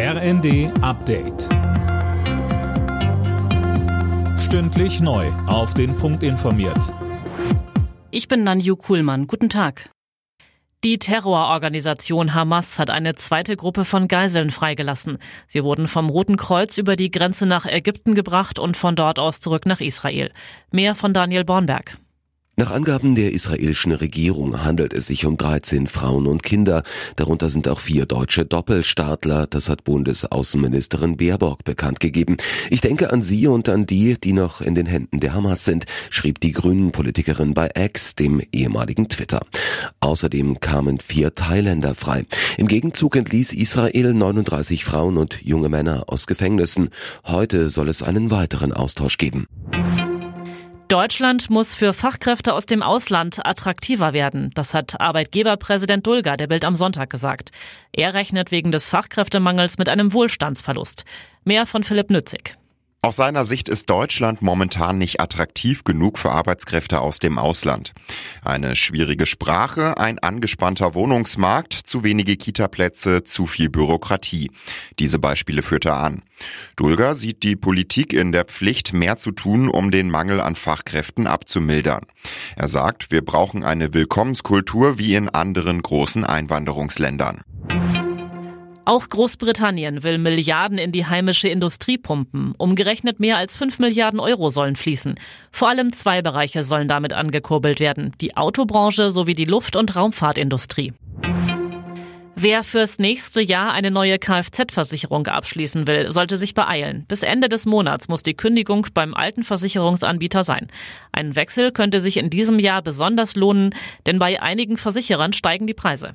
RND Update. Stündlich neu. Auf den Punkt informiert. Ich bin Nanju Kuhlmann. Guten Tag. Die Terrororganisation Hamas hat eine zweite Gruppe von Geiseln freigelassen. Sie wurden vom Roten Kreuz über die Grenze nach Ägypten gebracht und von dort aus zurück nach Israel. Mehr von Daniel Bornberg. Nach Angaben der israelischen Regierung handelt es sich um 13 Frauen und Kinder. Darunter sind auch vier deutsche Doppelstaatler. Das hat Bundesaußenministerin Baerbock bekannt gegeben. Ich denke an Sie und an die, die noch in den Händen der Hamas sind, schrieb die Grünen-Politikerin bei X, dem ehemaligen Twitter. Außerdem kamen vier Thailänder frei. Im Gegenzug entließ Israel 39 Frauen und junge Männer aus Gefängnissen. Heute soll es einen weiteren Austausch geben. Deutschland muss für Fachkräfte aus dem Ausland attraktiver werden. Das hat Arbeitgeberpräsident Dulger der Bild am Sonntag gesagt. Er rechnet wegen des Fachkräftemangels mit einem Wohlstandsverlust. Mehr von Philipp Nützig. Aus seiner Sicht ist Deutschland momentan nicht attraktiv genug für Arbeitskräfte aus dem Ausland. Eine schwierige Sprache, ein angespannter Wohnungsmarkt, zu wenige Kitaplätze, zu viel Bürokratie. Diese Beispiele führt er an. Dulger sieht die Politik in der Pflicht, mehr zu tun, um den Mangel an Fachkräften abzumildern. Er sagt, wir brauchen eine Willkommenskultur wie in anderen großen Einwanderungsländern. Auch Großbritannien will Milliarden in die heimische Industrie pumpen. Umgerechnet mehr als 5 Milliarden Euro sollen fließen. Vor allem zwei Bereiche sollen damit angekurbelt werden. Die Autobranche sowie die Luft- und Raumfahrtindustrie. Wer fürs nächste Jahr eine neue Kfz-Versicherung abschließen will, sollte sich beeilen. Bis Ende des Monats muss die Kündigung beim alten Versicherungsanbieter sein. Ein Wechsel könnte sich in diesem Jahr besonders lohnen, denn bei einigen Versicherern steigen die Preise.